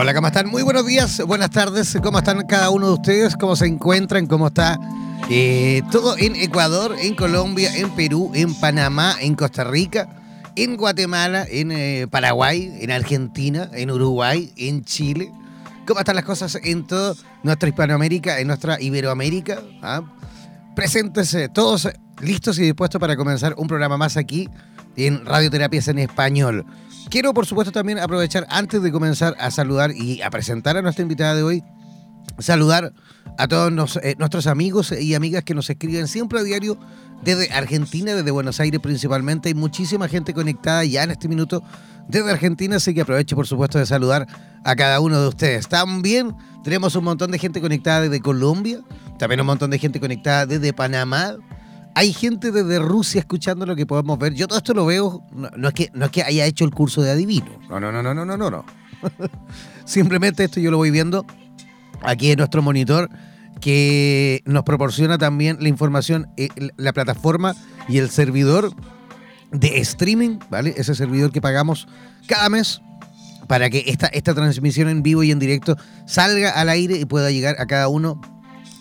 Hola, ¿cómo están? Muy buenos días, buenas tardes. ¿Cómo están cada uno de ustedes? ¿Cómo se encuentran? ¿Cómo está eh, todo en Ecuador, en Colombia, en Perú, en Panamá, en Costa Rica, en Guatemala, en eh, Paraguay, en Argentina, en Uruguay, en Chile? ¿Cómo están las cosas en toda nuestra Hispanoamérica, en nuestra Iberoamérica? ¿Ah? Presentes todos listos y dispuestos para comenzar un programa más aquí en Radioterapias en Español. Quiero, por supuesto, también aprovechar antes de comenzar a saludar y a presentar a nuestra invitada de hoy, saludar a todos eh, nuestros amigos y amigas que nos escriben siempre a diario desde Argentina, desde Buenos Aires principalmente. Hay muchísima gente conectada ya en este minuto desde Argentina, así que aprovecho, por supuesto, de saludar a cada uno de ustedes. También tenemos un montón de gente conectada desde Colombia, también un montón de gente conectada desde Panamá, hay gente desde Rusia escuchando lo que podemos ver. Yo todo esto lo veo, no, es, que, no es que haya hecho el curso de adivino. No, no, no, no, no, no, no. Simplemente esto yo lo voy viendo aquí en nuestro monitor que nos proporciona también la información, eh, la plataforma y el servidor de streaming, ¿vale? Ese servidor que pagamos cada mes para que esta, esta transmisión en vivo y en directo salga al aire y pueda llegar a cada uno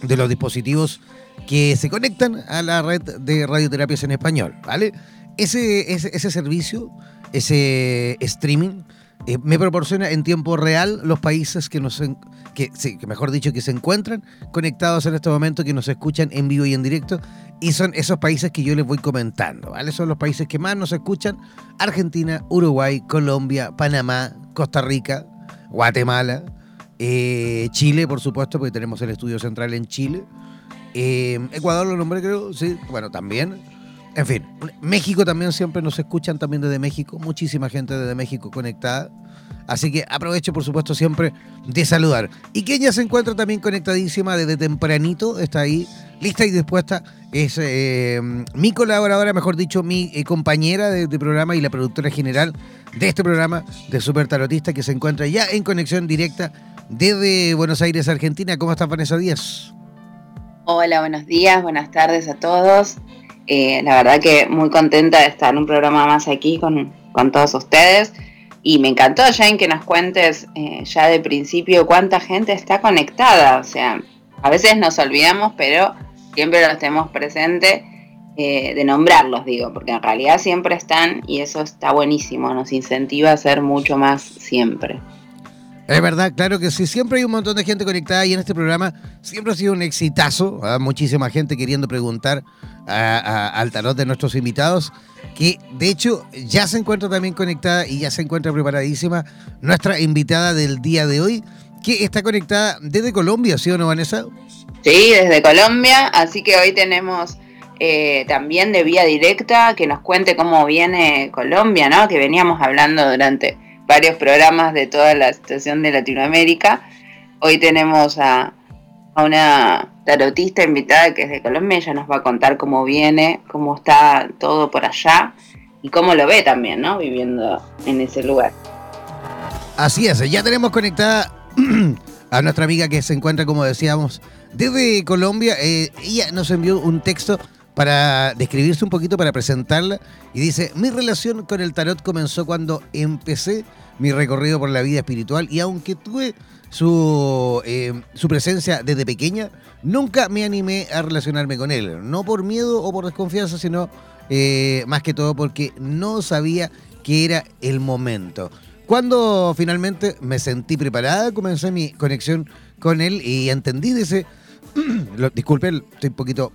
de los dispositivos que se conectan a la red de radioterapias en español, ¿vale? Ese, ese, servicio, ese streaming, eh, me proporciona en tiempo real los países que nos, que, sí, que mejor dicho, que se encuentran conectados en este momento, que nos escuchan en vivo y en directo, y son esos países que yo les voy comentando, ¿vale? Son los países que más nos escuchan, Argentina, Uruguay, Colombia, Panamá, Costa Rica, Guatemala, eh, Chile, por supuesto, porque tenemos el estudio central en Chile, eh, Ecuador lo nombré, creo, sí. Bueno, también. En fin, México también siempre nos escuchan también desde México. Muchísima gente desde México conectada. Así que aprovecho, por supuesto, siempre de saludar. Y Kenia se encuentra también conectadísima desde tempranito. Está ahí, lista y dispuesta. Es eh, mi colaboradora, mejor dicho, mi eh, compañera de, programa y la productora general de este programa de Super Tarotista que se encuentra ya en conexión directa desde Buenos Aires, Argentina. ¿Cómo estás, Vanessa Díaz? Hola, buenos días, buenas tardes a todos. Eh, la verdad que muy contenta de estar en un programa más aquí con, todos ustedes. Y me encantó, Jane, que nos cuentes eh, ya de principio cuánta gente está conectada. O sea, a veces nos olvidamos, pero siempre los tenemos presente eh, de nombrarlos, digo, porque en realidad siempre están y eso está buenísimo, nos incentiva a ser mucho más siempre. Es verdad, claro que sí. Siempre hay un montón de gente conectada y en este programa siempre ha sido un exitazo. ¿ah? Muchísima gente queriendo preguntar al tarot de nuestros invitados, que de hecho ya se encuentra también conectada y ya se encuentra preparadísima nuestra invitada del día de hoy, que está conectada desde Colombia, ¿sí o no, Vanessa? Sí, desde Colombia, así que hoy tenemos eh, también de vía directa que nos cuente cómo viene Colombia, ¿no? Que veníamos hablando durante varios programas de toda la situación de Latinoamérica. Hoy tenemos a, una tarotista invitada que es de Colombia, ella nos va a contar cómo viene, cómo está todo por allá y cómo lo ve también, ¿no? Viviendo en ese lugar. Así es, ya tenemos conectada a nuestra amiga que se encuentra, como decíamos, desde Colombia. Eh, ella nos envió un texto para describirse un poquito, para presentarla. Y dice, mi relación con el tarot comenzó cuando empecé mi recorrido por la vida espiritual y aunque tuve su, eh, su presencia desde pequeña, nunca me animé a relacionarme con él. No por miedo o por desconfianza, sino eh, más que todo porque no sabía que era el momento. Cuando finalmente me sentí preparada, comencé mi conexión con él y entendí, dice, disculpen, estoy un poquito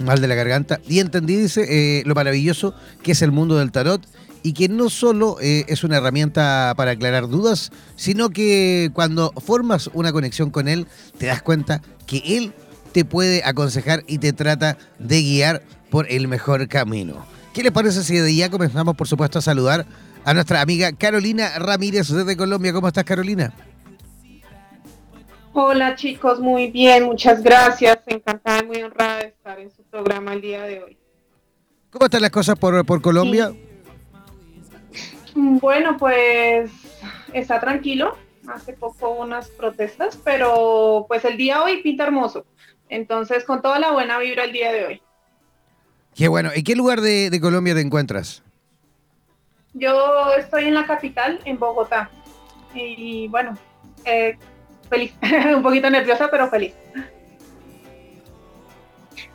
mal de la garganta, y entendí, dice, eh, lo maravilloso que es el mundo del tarot y que no solo eh, es una herramienta para aclarar dudas, sino que cuando formas una conexión con él, te das cuenta que él te puede aconsejar y te trata de guiar por el mejor camino. ¿Qué les parece si de ya comenzamos, por supuesto, a saludar a nuestra amiga Carolina Ramírez desde Colombia? ¿Cómo estás, Carolina? Hola chicos, muy bien, muchas gracias. Encantada y muy honrada de estar en su programa el día de hoy. ¿Cómo están las cosas por, por Colombia? Bueno, pues está tranquilo. Hace poco unas protestas, pero pues el día hoy pinta hermoso. Entonces, con toda la buena vibra el día de hoy. Qué bueno. ¿En qué lugar de, Colombia te encuentras? Yo estoy en la capital, en Bogotá. Y bueno, eh, feliz, un poquito nerviosa, pero feliz.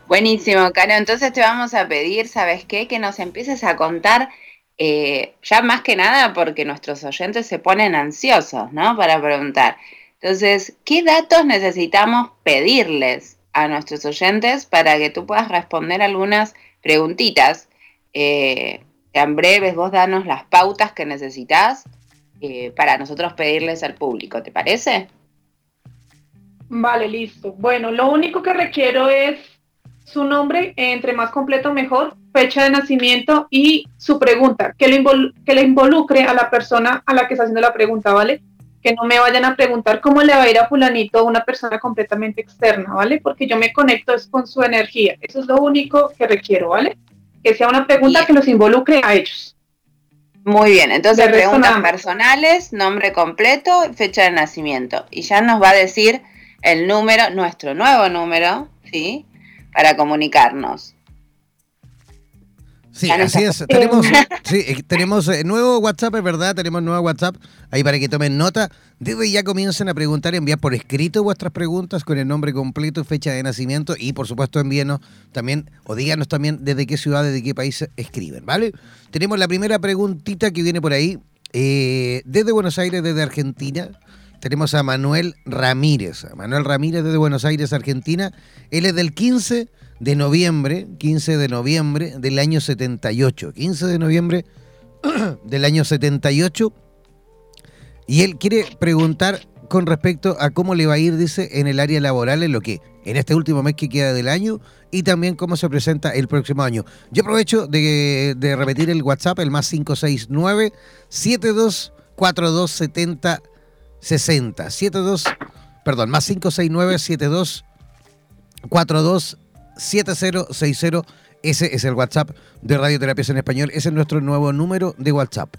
Buenísimo, Caro. Entonces te vamos a pedir, ¿sabes qué? Que nos empieces a contar, eh, ya más que nada porque nuestros oyentes se ponen ansiosos, ¿no? Para preguntar. Entonces, ¿qué datos necesitamos pedirles a nuestros oyentes para que tú puedas responder algunas preguntitas? Eh, en breves, vos danos las pautas que necesitas eh, para nosotros pedirles al público, ¿te parece? Vale, listo. Bueno, lo único que requiero es su nombre, entre más completo mejor, fecha de nacimiento y su pregunta, que le, que le involucre a la persona a la que está haciendo la pregunta, ¿vale? Que no me vayan a preguntar cómo le va a ir a fulanito a una persona completamente externa, ¿vale? Porque yo me conecto es con su energía. Eso es lo único que requiero, ¿vale? Que sea una pregunta que los involucre a ellos. Muy bien, entonces preguntas personales, nombre completo, fecha de nacimiento. Y ya nos va a decir el número, nuestro nuevo número, ¿sí? Para comunicarnos. Sí, así es. Tenemos, sí, eh, tenemos eh, nuevo WhatsApp, es verdad, tenemos nuevo WhatsApp, ahí para que tomen nota. Desde ya comiencen a preguntar, enviar por escrito vuestras preguntas con el nombre completo, fecha de nacimiento y por supuesto envíenos también, o díganos también desde qué ciudad, desde qué país escriben, ¿vale? Tenemos la primera preguntita que viene por ahí, eh, desde Buenos Aires, desde Argentina tenemos a Manuel Ramírez. Manuel Ramírez desde Buenos Aires, Argentina. Él es del 15 de noviembre, 15 de noviembre del año 78. 15 de noviembre del año 78. Y él quiere preguntar con respecto a cómo le va a ir, dice, en el área laboral, en lo que, en este último mes que queda del año, y también cómo se presenta el próximo año. Yo aprovecho de, de repetir el WhatsApp, el más 569 724270 60 72 perdón, más 569 72 42 7060 ese es el WhatsApp de Radioterapias en Español. Ese es nuestro nuevo número de WhatsApp.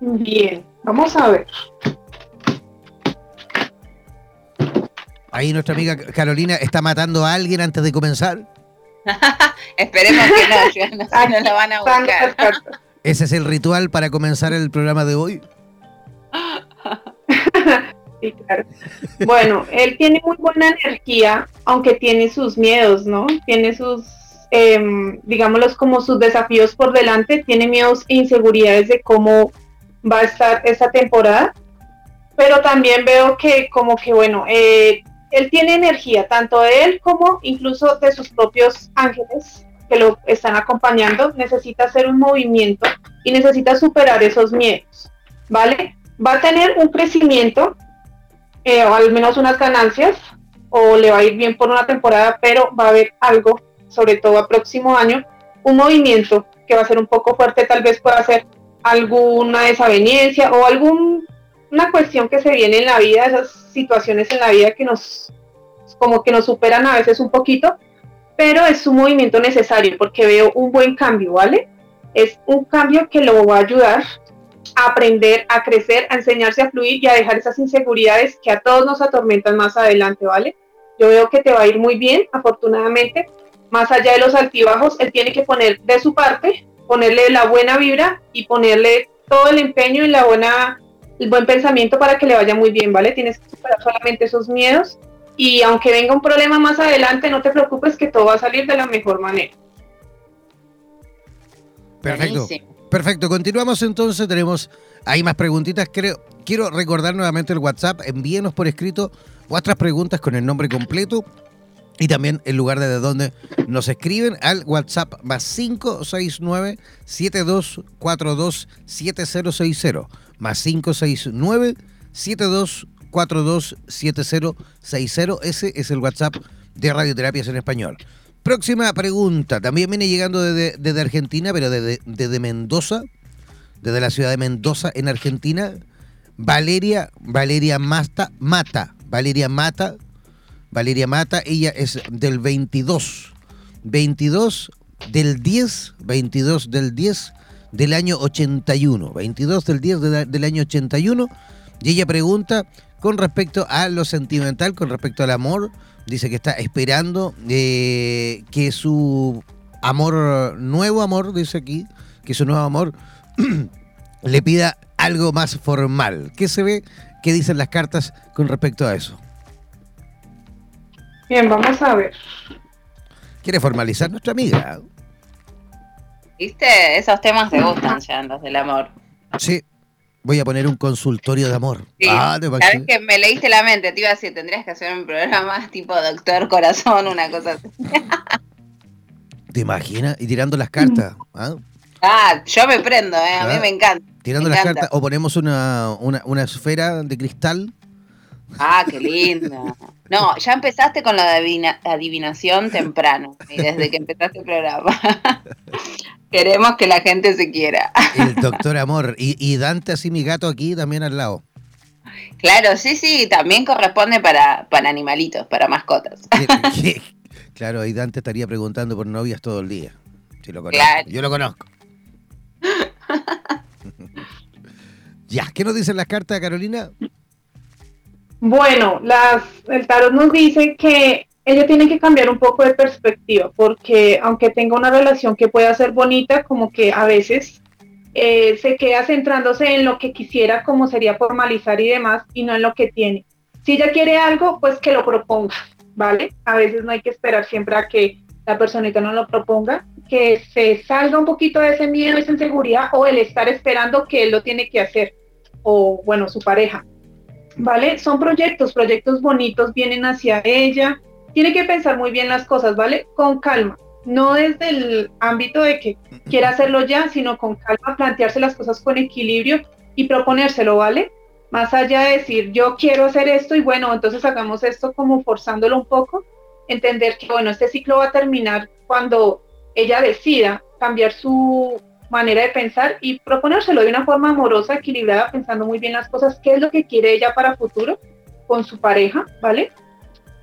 Bien, vamos a ver. Ahí nuestra amiga Carolina está matando a alguien antes de comenzar. Esperemos que no, no, no lo van a buscar. ¿Ese es el ritual para comenzar el programa de hoy? Bueno, él tiene muy buena energía, aunque tiene sus miedos, ¿no? Tiene sus, eh, digámoslos como sus desafíos por delante, tiene miedos e inseguridades de cómo va a estar esta temporada, pero también veo que como que, bueno, eh, él tiene energía, tanto de él como incluso de sus propios ángeles que lo están acompañando, necesita hacer un movimiento y necesita superar esos miedos, ¿vale? Va a tener un crecimiento, eh, o al menos unas ganancias, o le va a ir bien por una temporada, pero va a haber algo, sobre todo a próximo año, un movimiento que va a ser un poco fuerte, tal vez pueda ser alguna desaveniencia o alguna cuestión que se viene en la vida, esas situaciones en la vida que nos como que nos superan a veces un poquito, pero es un movimiento necesario porque veo un buen cambio, ¿vale? Es un cambio que lo va a ayudar a aprender, a crecer, a enseñarse a fluir y a dejar esas inseguridades que a todos nos atormentan más adelante, ¿vale? Yo veo que te va a ir muy bien, afortunadamente, más allá de los altibajos, él tiene que poner de su parte, ponerle la buena vibra y ponerle todo el empeño y la buena, el buen pensamiento para que le vaya muy bien, ¿vale? Tienes que superar solamente esos miedos y aunque venga un problema más adelante, no te preocupes que todo va a salir de la mejor manera. Perfecto. Perfecto, continuamos entonces, tenemos ahí más preguntitas, creo. Quiero recordar nuevamente el WhatsApp, envíenos por escrito vuestras preguntas con el nombre completo y también el lugar desde donde nos escriben al WhatsApp más 569 7242 7060 más 569 72 427060. Ese es el WhatsApp de Radioterapias en Español. Próxima pregunta. También viene llegando desde, Argentina, pero desde, desde, Mendoza, desde la ciudad de Mendoza, en Argentina. Valeria, Valeria Mata, Mata, Valeria Mata, Valeria Mata, ella es del 22, 22 del 10, 22 del 10 del año 81, 22 del 10 del año 81, y ella pregunta con respecto a lo sentimental, con respecto al amor, dice que está esperando eh, que su amor, nuevo amor, dice aquí, que su nuevo amor le pida algo más formal. ¿Qué se ve? ¿Qué dicen las cartas con respecto a eso? Bien, vamos a ver. ¿Quiere formalizar nuestra amiga? ¿Viste? Esos temas te gustan ya, los del amor. Sí, Voy a poner un consultorio de amor. Sí. Ah, Sabes que me leíste la mente, te iba a decir, tendrías que hacer un programa tipo Doctor Corazón, una cosa así. ¿Te imaginas? Y tirando las cartas. ¿ah? ah yo me prendo, ¿eh? a mí me encanta. Tirando las cartas, o ponemos una, una, una esfera de cristal. Ah, qué lindo. No, ya empezaste con la adivinación temprano, desde que empezaste el programa. Queremos que la gente se quiera. El doctor Amor. Y, Dante, así mi gato aquí también al lado. Claro, sí, sí, también corresponde para, para animalitos, para mascotas. Claro, y Dante estaría preguntando por novias todo el día. Si lo conozco. Yo lo conozco. ya, ¿qué nos dicen las cartas, Carolina? Bueno, las, el tarot nos dice que ella tiene que cambiar un poco de perspectiva, porque aunque tenga una relación que pueda ser bonita, como que a veces eh, se queda centrándose en lo que quisiera, como sería formalizar y demás, y no en lo que tiene. Si ella quiere algo, pues que lo proponga, ¿vale? A veces no hay que esperar siempre a que la personita no lo proponga, que se salga un poquito de ese miedo, esa inseguridad, o el estar esperando que él lo tiene que hacer, o bueno, su pareja. ¿Vale? Son proyectos, proyectos bonitos vienen hacia ella, tiene que pensar muy bien las cosas, ¿vale? Con calma, no desde el ámbito de que quiera hacerlo ya, sino con calma, plantearse las cosas con equilibrio y proponérselo, ¿vale? Más allá de decir, yo quiero hacer esto y bueno, entonces hagamos esto como forzándolo un poco, entender que, bueno, este ciclo va a terminar cuando ella decida cambiar su manera de pensar y proponérselo de una forma amorosa, equilibrada, pensando muy bien las cosas, qué es lo que quiere ella para futuro con su pareja, ¿vale?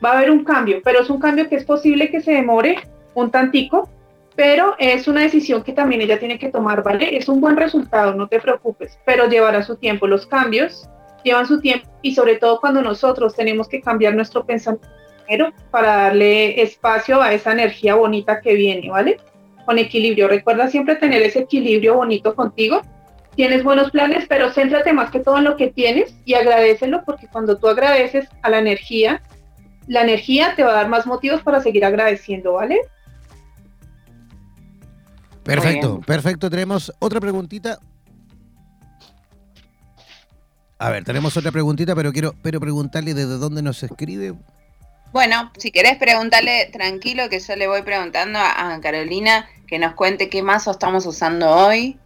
Va a haber un cambio, pero es un cambio que es posible que se demore un tantico, pero es una decisión que también ella tiene que tomar, ¿vale? Es un buen resultado, no te preocupes, pero llevará su tiempo. Los cambios llevan su tiempo y sobre todo cuando nosotros tenemos que cambiar nuestro pensamiento para darle espacio a esa energía bonita que viene, ¿vale? Con equilibrio. Recuerda siempre tener ese equilibrio bonito contigo. Tienes buenos planes, pero céntrate más que todo en lo que tienes y agradecelo porque cuando tú agradeces a la energía, la energía te va a dar más motivos para seguir agradeciendo, ¿vale? Perfecto, perfecto. Tenemos otra preguntita. A ver, tenemos otra preguntita, pero quiero pero preguntarle desde dónde nos escribe. Bueno, si querés preguntarle tranquilo, que yo le voy preguntando a, Carolina que nos cuente qué mazo estamos usando hoy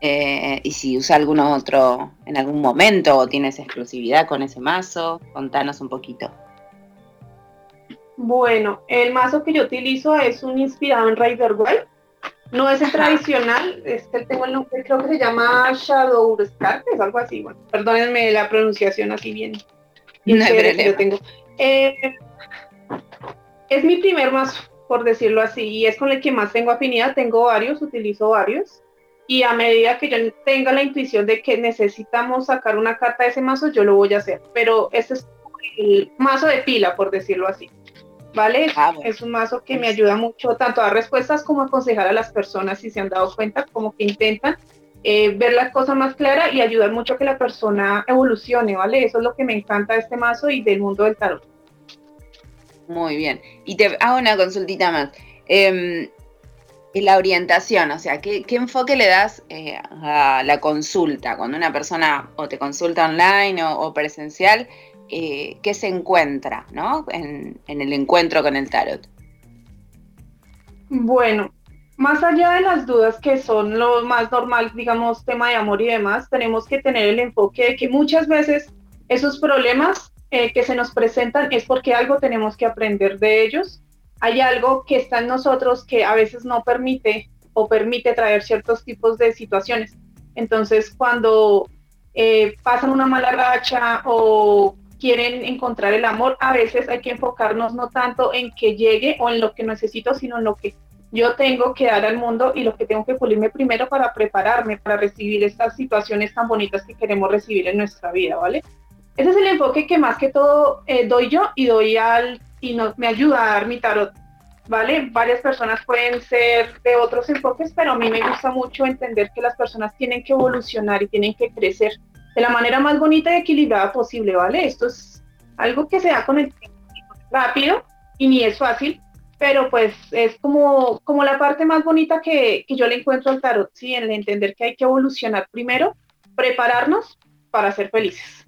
eh, y si usa alguno otro en algún momento o tienes exclusividad con ese mazo. Contanos un poquito. Bueno, el mazo que yo utilizo es un inspirado en Rider White. No es el tradicional, este tengo el nombre, creo que se llama Shadow Scarpes, algo así. Bueno, perdónenme la pronunciación así bien. No tengo. Eh, es mi primer mazo, por decirlo así, y es con el que más tengo afinidad. Tengo varios, utilizo varios. Y a medida que yo tenga la intuición de que necesitamos sacar una carta de ese mazo, yo lo voy a hacer. Pero este es el mazo de pila, por decirlo así. ¿Vale? Ah, es un mazo que me ayuda mucho tanto a dar respuestas como a aconsejar a las personas si se han dado cuenta, como que intentan eh, ver las cosas más claras y ayudar mucho a que la persona evolucione, ¿vale? Eso es lo que me encanta de este mazo y del mundo del tarot. Muy bien. Y te hago una consultita más. Eh, la orientación, o sea, ¿qué, enfoque le das eh, a la consulta? Cuando una persona o te consulta online o presencial, eh, qué se encuentra ¿no? En, el encuentro con el tarot. Bueno, más allá de las dudas que son lo más normal, digamos, tema de amor y demás, tenemos que tener el enfoque de que muchas veces esos problemas eh, que se nos presentan es porque algo tenemos que aprender de ellos. Hay algo que está en nosotros que a veces no permite o permite traer ciertos tipos de situaciones. Entonces, cuando eh, pasan una mala racha o quieren encontrar el amor, a veces hay que enfocarnos no tanto en que llegue o en lo que necesito, sino en lo que yo tengo que dar al mundo y lo que tengo que pulirme primero para prepararme, para recibir estas situaciones tan bonitas que queremos recibir en nuestra vida, ¿vale? Ese es el enfoque que más que todo eh, doy yo y doy al, y no, me ayuda a dar mi tarot, ¿vale? Varias personas pueden ser de otros enfoques, pero a mí me gusta mucho entender que las personas tienen que evolucionar y tienen que crecer de la manera más bonita y equilibrada posible, ¿vale? Esto es algo que se da con el tiempo rápido y ni es fácil, pero pues es como, como la parte más bonita que, yo le encuentro al tarot, ¿sí? En el entender que hay que evolucionar primero, prepararnos para ser felices.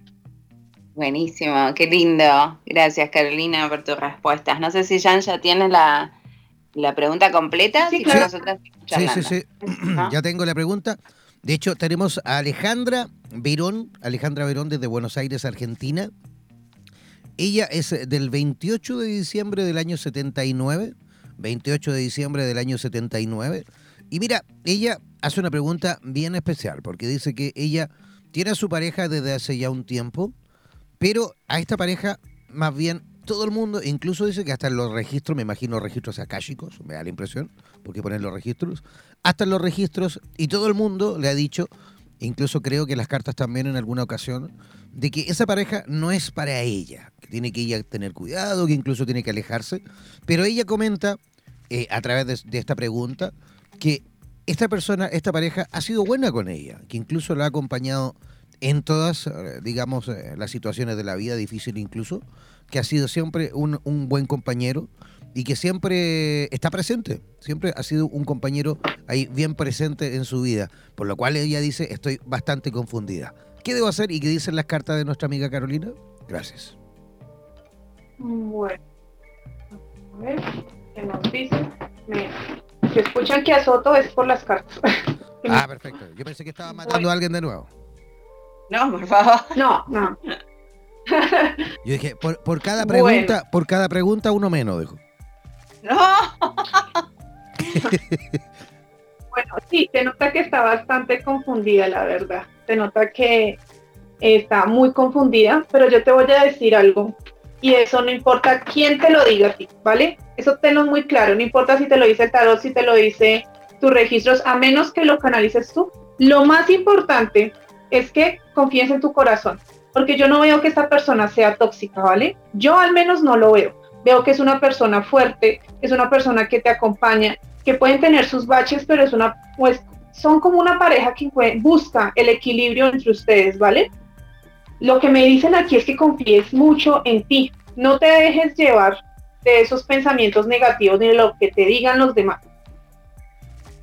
Buenísimo, qué lindo. Gracias Carolina por tus respuestas. No sé si Jan ya tiene la, pregunta completa. Sí, sí, sí, sí, ya tengo la pregunta. De hecho, tenemos a Alejandra Verón, Alejandra Verón desde Buenos Aires, Argentina. Ella es del 28 de diciembre del año 79, 28 de diciembre del año 79. Y mira, ella hace una pregunta bien especial, porque dice que ella tiene a su pareja desde hace ya un tiempo, pero a esta pareja más bien todo el mundo, incluso dice que hasta en los registros, me imagino registros akáshicos, me da la impresión, porque ponen los registros, hasta en los registros, y todo el mundo le ha dicho, incluso creo que las cartas también en alguna ocasión, de que esa pareja no es para ella, que tiene que ella tener cuidado, que incluso tiene que alejarse, pero ella comenta, eh, a través de, esta pregunta, que esta persona, esta pareja, ha sido buena con ella, que incluso la ha acompañado en todas, eh, digamos, eh, las situaciones de la vida, difícil incluso, que ha sido siempre un, buen compañero y que siempre está presente, siempre ha sido un compañero ahí bien presente en su vida, por lo cual ella dice, estoy bastante confundida. ¿Qué debo hacer y qué dicen las cartas de nuestra amiga Carolina? Gracias. Bueno, a ver, ¿qué nos dicen? si escuchan que azoto es por las cartas. ah, perfecto. Yo pensé que estaba matando a alguien de nuevo. No, por favor. No, no. Yo dije, por, cada pregunta, por cada pregunta uno menos, dijo. No. bueno, sí, se nota que está bastante confundida, la verdad. Se nota que está muy confundida, pero yo te voy a decir algo. Y eso no importa quién te lo diga a ti, ¿vale? Eso tenlo muy claro. No importa si te lo dice el tarot, si te lo dice tus registros, a menos que lo canalices tú. Lo más importante es que confíes en tu corazón porque yo no veo que esta persona sea tóxica, ¿vale? Yo al menos no lo veo. Veo que es una persona fuerte, es una persona que te acompaña, que pueden tener sus baches, pero es una, pues, son como una pareja que busca el equilibrio entre ustedes, ¿vale? Lo que me dicen aquí es que confíes mucho en ti, no te dejes llevar de esos pensamientos negativos ni de lo que te digan los demás.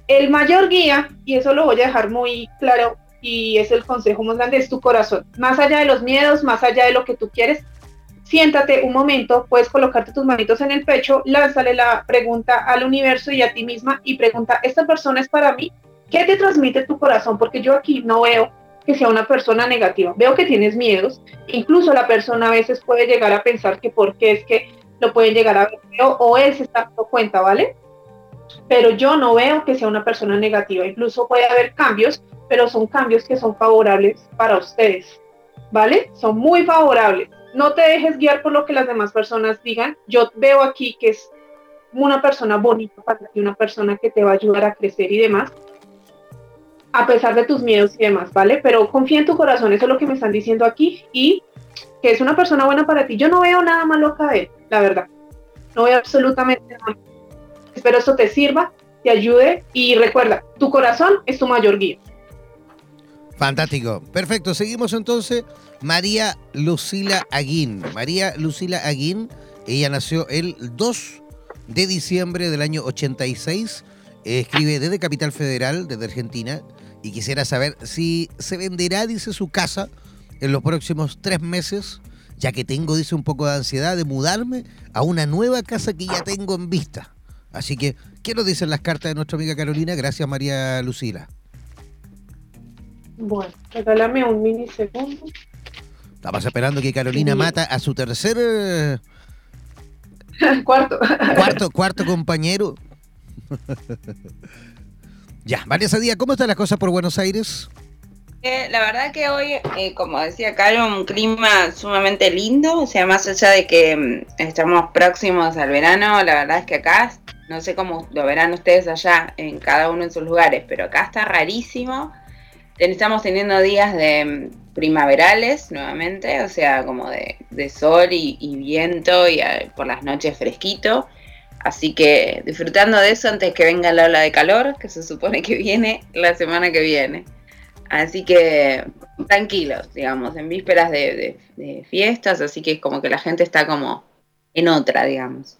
El mayor guía, y eso lo voy a dejar muy claro y es el consejo más grande, es tu corazón. Más allá de los miedos, más allá de lo que tú quieres, siéntate un momento, puedes colocarte tus manitos en el pecho, lánzale la pregunta al universo y a ti misma y pregunta, ¿esta persona es para mí? ¿Qué te transmite tu corazón? Porque yo aquí no veo que sea una persona negativa, veo que tienes miedos, incluso la persona a veces puede llegar a pensar que por qué es que lo pueden llegar a ver o él se está dando cuenta, ¿vale? Pero yo no veo que sea una persona negativa, incluso puede haber cambios, pero son cambios que son favorables para ustedes, ¿vale? Son muy favorables no te dejes guiar por lo que las demás personas digan. Yo veo aquí que es una persona bonita para ti, una persona que te va a ayudar a crecer y demás, a pesar de tus miedos y demás, ¿vale? Pero confía en tu corazón, eso es lo que me están diciendo aquí, y que es una persona buena para ti. Yo no veo nada malo acá de él, la verdad. No veo absolutamente nada. Espero esto te sirva, te ayude y recuerda, tu corazón es tu mayor guía. Fantástico. Perfecto. Seguimos entonces. María Lucila Aguín. María Lucila Aguín, ella nació el 2 de diciembre del año 86. escribe desde Capital Federal, desde Argentina. Y quisiera saber si se venderá, dice, su casa en los próximos tres meses, ya que tengo, dice, un poco de ansiedad de mudarme a una nueva casa que ya tengo en vista. Así que, ¿qué nos dicen las cartas de nuestra amiga Carolina? Gracias, María Lucila. Bueno, regálame un minisegundo. Estamos esperando que Carolina mata a su tercer... cuarto. Cuarto, cuarto compañero. ya, Vanessa Díaz, ¿cómo están las cosas por Buenos Aires? Eh, la verdad que hoy, eh, como decía Caro, un clima sumamente lindo, o sea, más allá de que mm, estamos próximos al verano, la verdad es que acá, no sé cómo lo verán ustedes allá, en cada uno en sus lugares, pero acá está rarísimo estamos teniendo días de mm, primaverales nuevamente, o sea, como de, sol y, viento y ah, por las noches fresquito. Así que disfrutando de eso antes que venga la ola de calor, que se supone que viene la semana que viene. Así que tranquilos, digamos, en vísperas de, de fiestas, así que es como que la gente está como en otra, digamos.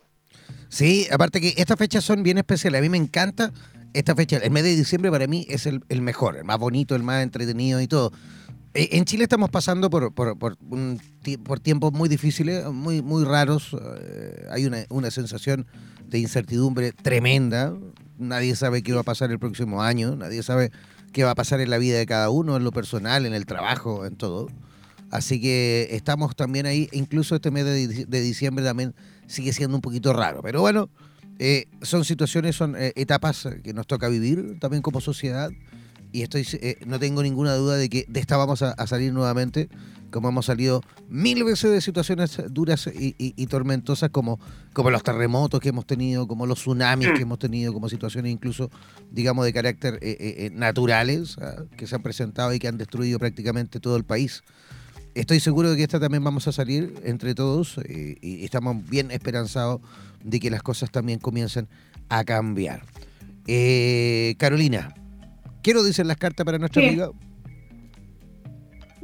Sí, aparte que estas fechas son bien especiales. A mí me encanta esta fecha, el mes de diciembre para mí es el, mejor, el más bonito, el más entretenido y todo. Eh, en Chile estamos pasando por, por, por, tiempos muy difíciles, muy, muy raros. Eh, hay una, una, sensación de incertidumbre tremenda. Nadie sabe qué va a pasar el próximo año, nadie sabe qué va a pasar en la vida de cada uno, en lo personal, en el trabajo, en todo. Así que estamos también ahí, incluso este mes de, de diciembre también sigue siendo un poquito raro. Pero bueno, eh, son situaciones, son eh, etapas que nos toca vivir también como sociedad y estoy eh, no tengo ninguna duda de que de esta vamos a, salir nuevamente, como hemos salido mil veces de situaciones duras y, tormentosas como, como los terremotos que hemos tenido, como los tsunamis que hemos tenido, como situaciones incluso, digamos, de carácter naturales ah, que se han presentado y que han destruido prácticamente todo el país. Estoy seguro de que esta también vamos a salir entre todos y estamos bien esperanzados de que las cosas también comiencen a cambiar. Eh, Carolina, ¿qué nos dicen las cartas para nuestra amiga?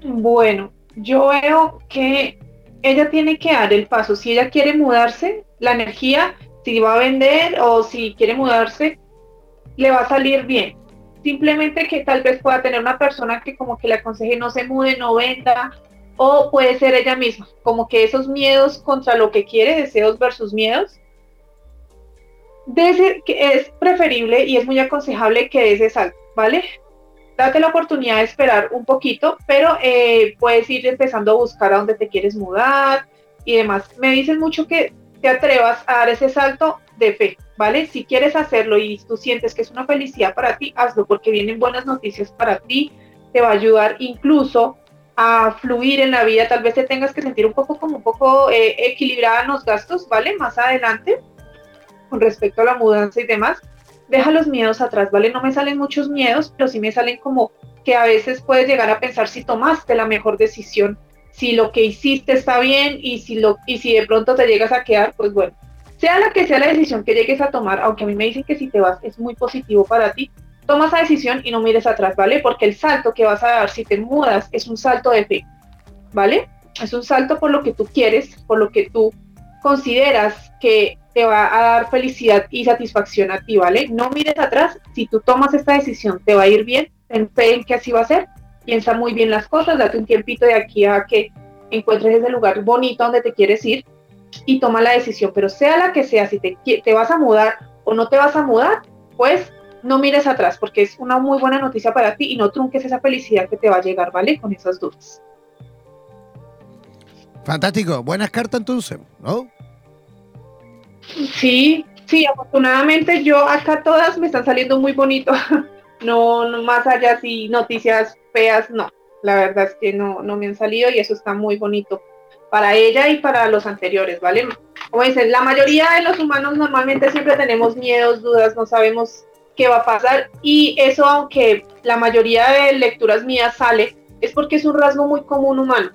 Bueno, yo veo que ella tiene que dar el paso. Si ella quiere mudarse, la energía, si va a vender o si quiere mudarse, le va a salir bien. Simplemente que tal vez pueda tener una persona que como que le aconseje no se mude, no venda, o puede ser ella misma, como que esos miedos contra lo que quiere, deseos versus miedos, que es preferible y es muy aconsejable que des ese salto, ¿vale? Date la oportunidad de esperar un poquito, pero eh, puedes ir empezando a buscar a dónde te quieres mudar y demás. Me dicen mucho que te atrevas a dar ese salto de fe, ¿vale? Si quieres hacerlo y tú sientes que es una felicidad para ti, hazlo porque vienen buenas noticias para ti, te va a ayudar incluso a fluir en la vida, tal vez te tengas que sentir un poco como un poco eh, equilibrada en los gastos, ¿vale? Más adelante, con respecto a la mudanza y demás, deja los miedos atrás, ¿vale? No me salen muchos miedos, pero sí me salen como que a veces puedes llegar a pensar si tomaste la mejor decisión, si lo que hiciste está bien y si, lo, y si de pronto te llegas a quedar, pues bueno, sea la que sea la decisión que llegues a tomar, aunque a mí me dicen que si te vas es muy positivo para ti, toma esa decisión y no mires atrás, ¿vale? Porque el salto que vas a dar si te mudas es un salto de fe, ¿vale? Es un salto por lo que tú quieres, por lo que tú consideras que te va a dar felicidad y satisfacción a ti, ¿vale? No mires atrás, si tú tomas esta decisión, te va a ir bien, ten fe en que así va a ser piensa muy bien las cosas, date un tiempito de aquí a que encuentres ese lugar bonito donde te quieres ir y toma la decisión, pero sea la que sea, si te, te vas a mudar o no te vas a mudar, pues no mires atrás porque es una muy buena noticia para ti y no trunques esa felicidad que te va a llegar, ¿vale? Con esas dudas. Fantástico, buenas cartas entonces, ¿no? Sí, sí, afortunadamente yo acá todas me están saliendo muy bonito. No, no más allá si noticias feas, no. La verdad es que no, no me han salido y eso está muy bonito para ella y para los anteriores, ¿vale? Como dicen, la mayoría de los humanos normalmente siempre tenemos miedos, dudas, no sabemos qué va a pasar y eso aunque la mayoría de lecturas mías sale, es porque es un rasgo muy común humano,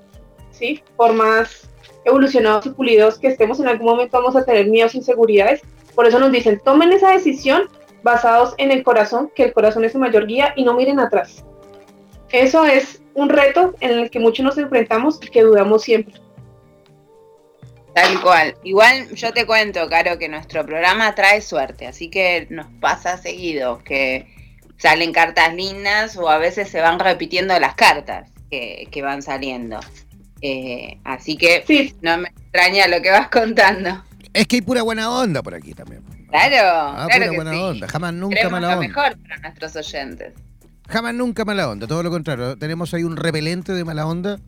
¿sí? Por más evolucionados y pulidos que estemos, en algún momento vamos a tener miedos, inseguridades. Por eso nos dicen, tomen esa decisión basados en el corazón, que el corazón es su mayor guía y no miren atrás. Eso es un reto en el que muchos nos enfrentamos y que dudamos siempre. Tal cual. Igual yo te cuento, Caro, que nuestro programa trae suerte, así que nos pasa seguido que salen cartas lindas o a veces se van repitiendo las cartas que van saliendo. Eh, así que sí. no me extraña lo que vas contando. Es que hay pura buena onda por aquí también. Claro, ah, pura que buena sí. onda. Jamás nunca mala onda. mejor para nuestros oyentes. Jamás nunca mala onda, todo lo contrario. Tenemos ahí un repelente de mala onda.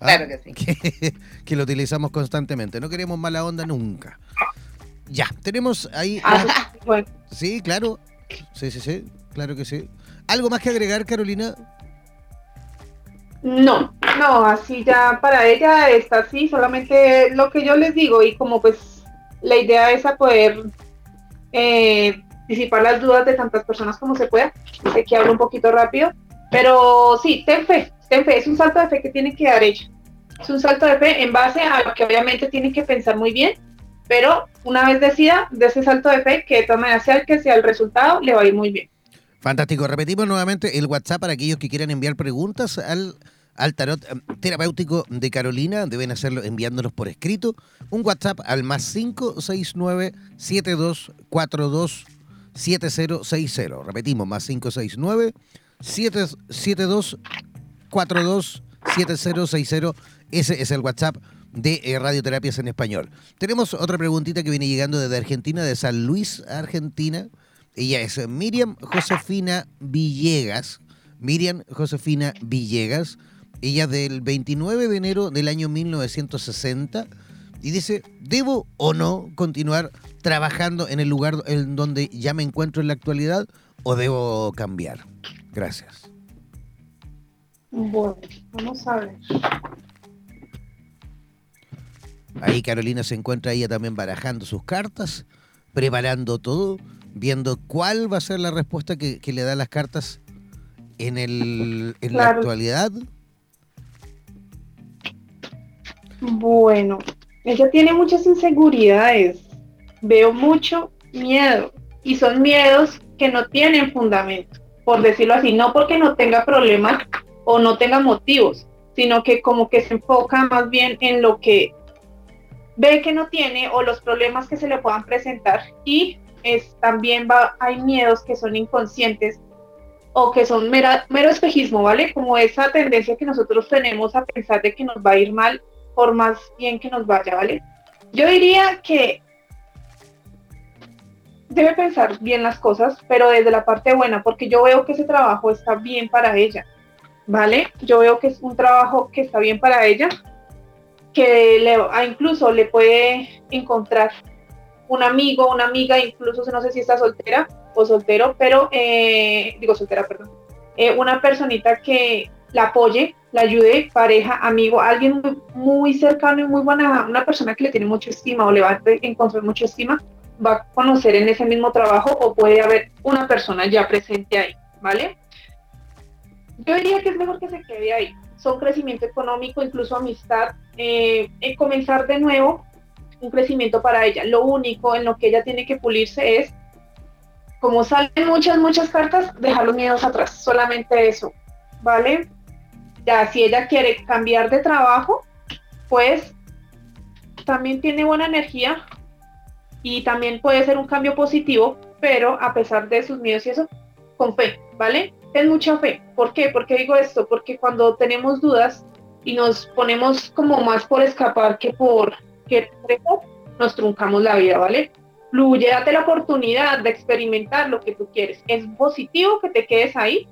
¿ah? Claro que sí. Que, que, lo utilizamos constantemente. No queremos mala onda nunca. Ya, tenemos ahí. Ah. Sí, claro. Sí, sí, sí. Claro que sí. ¿Algo más que agregar, Carolina? No, no, así ya para ella está así, solamente lo que yo les digo y como pues la idea es a poder eh, disipar las dudas de tantas personas como se pueda, sé que hablo un poquito rápido, pero sí, ten fe, ten fe, es un salto de fe que tiene que dar ella, es un salto de fe en base a lo que obviamente tiene que pensar muy bien, pero una vez decida de ese salto de fe, que de todas maneras sea el que sea el resultado, le va a ir muy bien. Fantástico. Repetimos nuevamente el WhatsApp para aquellos que quieran enviar preguntas al, al tarot eh, terapéutico de Carolina. Deben hacerlo enviándolos por escrito. Un WhatsApp al más 569 7242 7060. Repetimos, más 569 772 42 7060. Ese es el WhatsApp de eh, Radioterapias en Español. Tenemos otra preguntita que viene llegando desde Argentina, de San Luis, Argentina. Ella es Miriam Josefina Villegas. Miriam Josefina Villegas. Ella del 29 de enero del año 1960. Y dice, ¿debo o no continuar trabajando en el lugar en donde ya me encuentro en la actualidad o debo cambiar? Gracias. Bueno, vamos a ver. Ahí Carolina se encuentra ella también barajando sus cartas, preparando todo viendo cuál va a ser la respuesta que, que le da las cartas en, el, en claro. la actualidad. Bueno, ella tiene muchas inseguridades, veo mucho miedo y son miedos que no tienen fundamento, por decirlo así, no porque no tenga problemas o no tenga motivos, sino que como que se enfoca más bien en lo que ve que no tiene o los problemas que se le puedan presentar y es también va, hay miedos que son inconscientes o que son mera, mero espejismo, ¿vale? Como esa tendencia que nosotros tenemos a pensar de que nos va a ir mal por más bien que nos vaya, ¿vale? Yo diría que debe pensar bien las cosas, pero desde la parte buena, porque yo veo que ese trabajo está bien para ella, ¿vale? Yo veo que es un trabajo que está bien para ella, que le, incluso le puede encontrar un amigo, una amiga, incluso no sé si está soltera o soltero, pero eh, digo soltera, perdón, eh, una personita que la apoye, la ayude, pareja, amigo, alguien muy, cercano y muy buena, una persona que le tiene mucha estima o le va a encontrar mucha estima, va a conocer en ese mismo trabajo o puede haber una persona ya presente ahí, ¿vale? Yo diría que es mejor que se quede ahí. Son crecimiento económico, incluso amistad, eh, comenzar de nuevo un crecimiento para ella. Lo único en lo que ella tiene que pulirse es, como salen muchas, muchas cartas, dejar los miedos atrás. Solamente eso, ¿vale? Ya, si ella quiere cambiar de trabajo, pues también tiene buena energía y también puede ser un cambio positivo, pero a pesar de sus miedos y eso, con fe, ¿vale? ten mucha fe. ¿Por qué? ¿Por qué digo esto? Porque cuando tenemos dudas y nos ponemos como más por escapar que por que nos truncamos la vida, ¿vale? Fluye, date la oportunidad de experimentar lo que tú quieres. Es positivo que te quedes ahí,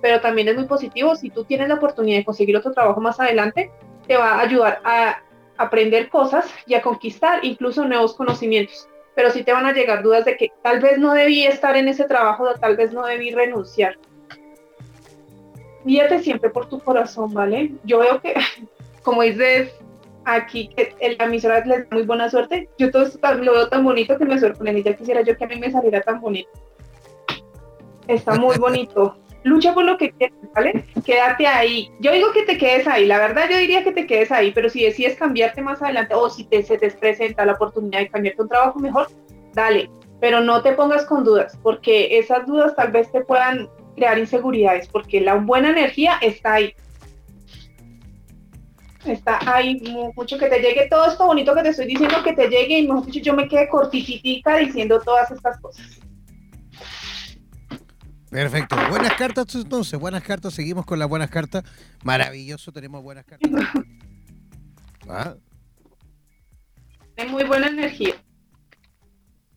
pero también es muy positivo si tú tienes la oportunidad de conseguir otro trabajo más adelante, te va a ayudar a aprender cosas y a conquistar incluso nuevos conocimientos. Pero sí te van a llegar dudas de que tal vez no debí estar en ese trabajo, o tal vez no debí renunciar. Guíate siempre por tu corazón, ¿vale? Yo veo que, como dices aquí, que la emisora les da muy buena suerte. Yo todo esto lo veo tan bonito que me sorprende. Ya quisiera yo que a mí me saliera tan bonito. Está muy bonito lucha por lo que quieres, ¿vale? Quédate ahí. Yo digo que te quedes ahí, la verdad yo diría que te quedes ahí, pero si decides cambiarte más adelante o si te, se te presenta la oportunidad de cambiarte un trabajo mejor, dale, pero no te pongas con dudas, porque esas dudas tal vez te puedan crear inseguridades, porque la buena energía está ahí. Está ahí, mucho que te llegue todo esto bonito que te estoy diciendo, que te llegue y mejor dicho, yo me quede corticitica diciendo todas estas cosas. Perfecto. Buenas cartas entonces, buenas cartas. Seguimos con las buenas cartas. Maravilloso, tenemos buenas cartas. ¿Ah? muy buena energía.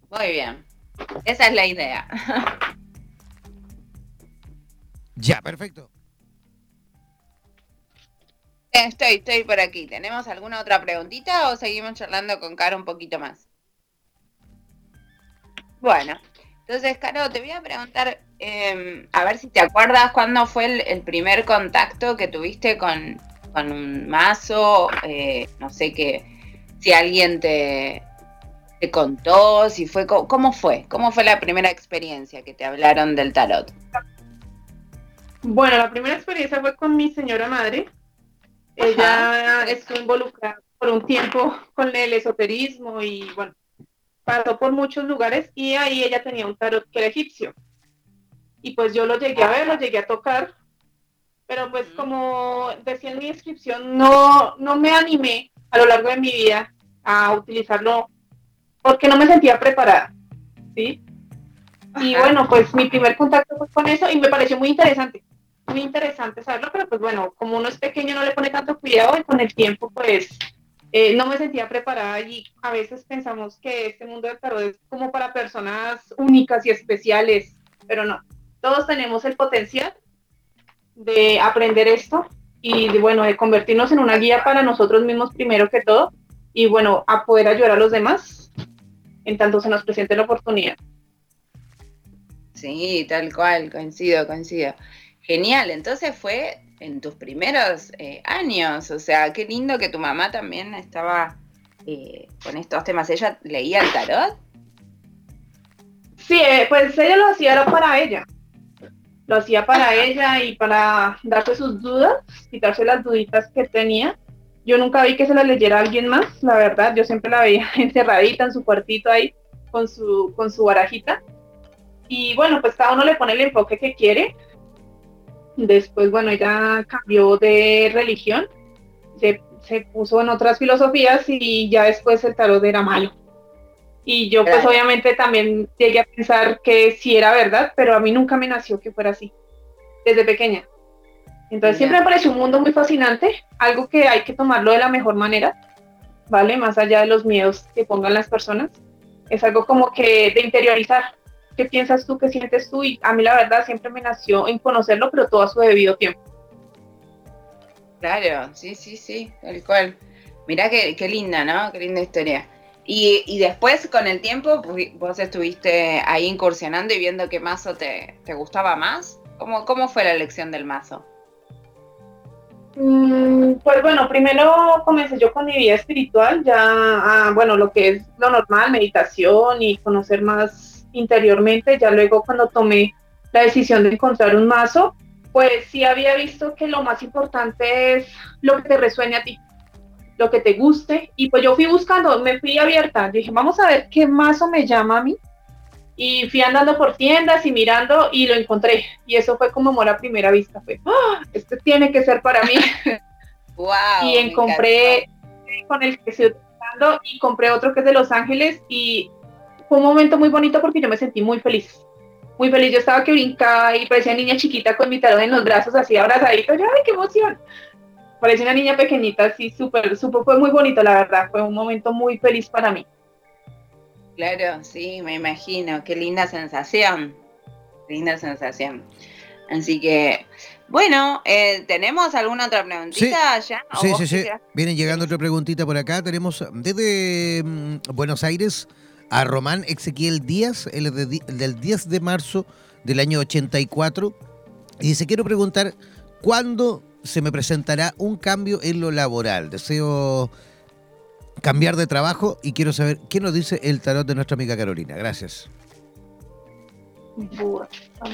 Muy bien. Esa es la idea. ya, perfecto. Estoy, estoy por aquí. ¿Tenemos alguna otra preguntita o seguimos charlando con Caro un poquito más? Bueno, entonces, Caro, te voy a preguntar, em, a ver si te acuerdas cuándo fue el, primer contacto que tuviste con, un mazo, eh, no sé qué, si alguien te, te contó, si fue, ¿cómo fue? ¿Cómo fue la primera experiencia que te hablaron del tarot? Bueno, la primera experiencia fue con mi señora madre. Ella estuvo involucrada por un tiempo con el esoterismo y bueno, pasó por muchos lugares y ahí ella tenía un tarot que era egipcio. Y pues yo lo llegué a ver, lo llegué a tocar, pero pues como decía en mi descripción, no, no me animé a lo largo de mi vida a utilizarlo porque no me sentía preparada, ¿sí? Y bueno, pues mi primer contacto fue con eso y me pareció muy interesante, muy interesante saberlo, pero pues bueno, como uno es pequeño no le pone tanto cuidado y con el tiempo pues eh, no me sentía preparada y a veces pensamos que este mundo de tarot es como para personas únicas y especiales, pero no, todos tenemos el potencial de aprender esto y de, bueno, de convertirnos en una guía para nosotros mismos primero que todo y bueno, a poder ayudar a los demás en tanto se nos presente la oportunidad. Sí, tal cual, coincido, coincido. Genial, entonces fue en tus primeros eh, años. O sea, qué lindo que tu mamá también estaba eh, con estos temas. ¿Ella leía el tarot? Sí, eh, pues ella lo hacía para ella. Lo hacía para ella y para darse sus dudas, quitarse las duditas que tenía. Yo nunca vi que se las leyera a alguien más, la verdad. Yo siempre la veía encerradita en su cuartito ahí con su, con su barajita. Y bueno, pues cada uno le pone el enfoque que quiere. Después, bueno, ella cambió de religión, se, puso en otras filosofías y ya después el tarot era malo. Y yo pues obviamente también llegué a pensar que sí era verdad, pero a mí nunca me nació que fuera así, desde pequeña. Entonces siempre me pareció un mundo muy fascinante, algo que hay que tomarlo de la mejor manera, ¿vale? Más allá de los miedos que pongan las personas. Es algo como que de interiorizar, ¿Qué piensas tú? ¿Qué sientes tú? Y a mí la verdad siempre me nació en conocerlo, pero todo a su debido tiempo. Claro, sí, sí, sí, tal cual. Mirá qué, qué linda, ¿no? Qué linda historia. Y, y, después, con el tiempo, vos estuviste ahí incursionando y viendo qué mazo te, te gustaba más. ¿Cómo, ¿Cómo fue la elección del mazo? Mm, pues bueno, primero comencé yo con mi vida espiritual, ya, ah, bueno, lo que es lo normal, meditación y conocer más interiormente, ya luego cuando tomé la decisión de encontrar un mazo, pues sí había visto que lo más importante es lo que te resuene a ti, lo que te guste, y pues yo fui buscando, me fui abierta, dije, vamos a ver qué mazo me llama a mí, y fui andando por tiendas y mirando y lo encontré, y eso fue como amor a primera vista, fue, ¡Ah! este tiene que ser para mí. wow, y compré con el que estoy utilizando y compré otro que es de Los Ángeles y fue un momento muy bonito porque yo me sentí muy feliz, muy feliz. Yo estaba que brincaba y parecía niña chiquita con mi talón en los brazos, así abrazadito. Yo, ¡ay, qué emoción! Parecía una niña pequeñita, así súper, súper, fue muy bonito, la verdad. Fue un momento muy feliz para mí. Claro, sí, me imagino. Qué linda sensación. Linda sensación. Así que, bueno, eh, ¿tenemos alguna otra preguntita sí, ya? Sí, sí, sí. Vienen llegando otra preguntita por acá. Tenemos desde mm, Buenos Aires a Román Ezequiel Díaz, el del 10 de marzo del año 84. Y dice, quiero preguntar, ¿cuándo se me presentará un cambio en lo laboral? Deseo cambiar de trabajo y quiero saber qué nos dice el tarot de nuestra amiga Carolina. Gracias. a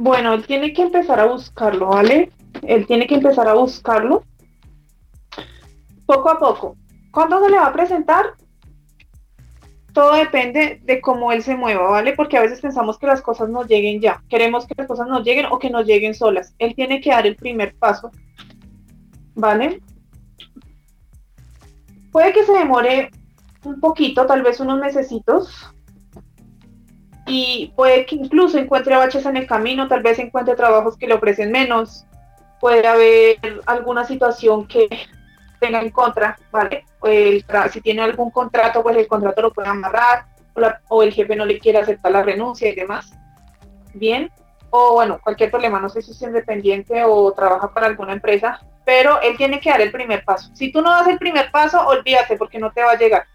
Bueno, él tiene que empezar a buscarlo, ¿vale? Él tiene que empezar a buscarlo poco a poco. ¿Cuándo se le va a presentar? Todo depende de cómo él se mueva, ¿vale? Porque a veces pensamos que las cosas nos lleguen ya. Queremos que las cosas nos lleguen o que nos lleguen solas. Él tiene que dar el primer paso, ¿vale? Puede que se demore un poquito, tal vez unos mesecitos, y puede que incluso encuentre baches en el camino, tal vez encuentre trabajos que le ofrecen menos, puede haber alguna situación que tenga en contra, ¿vale? si tiene algún contrato, pues el contrato lo puede amarrar, o, el jefe no le quiere aceptar la renuncia y demás. Bien, o bueno, cualquier problema, no sé si es independiente o trabaja para alguna empresa, pero él tiene que dar el primer paso. Si tú no das el primer paso, olvídate porque no te va a llegar,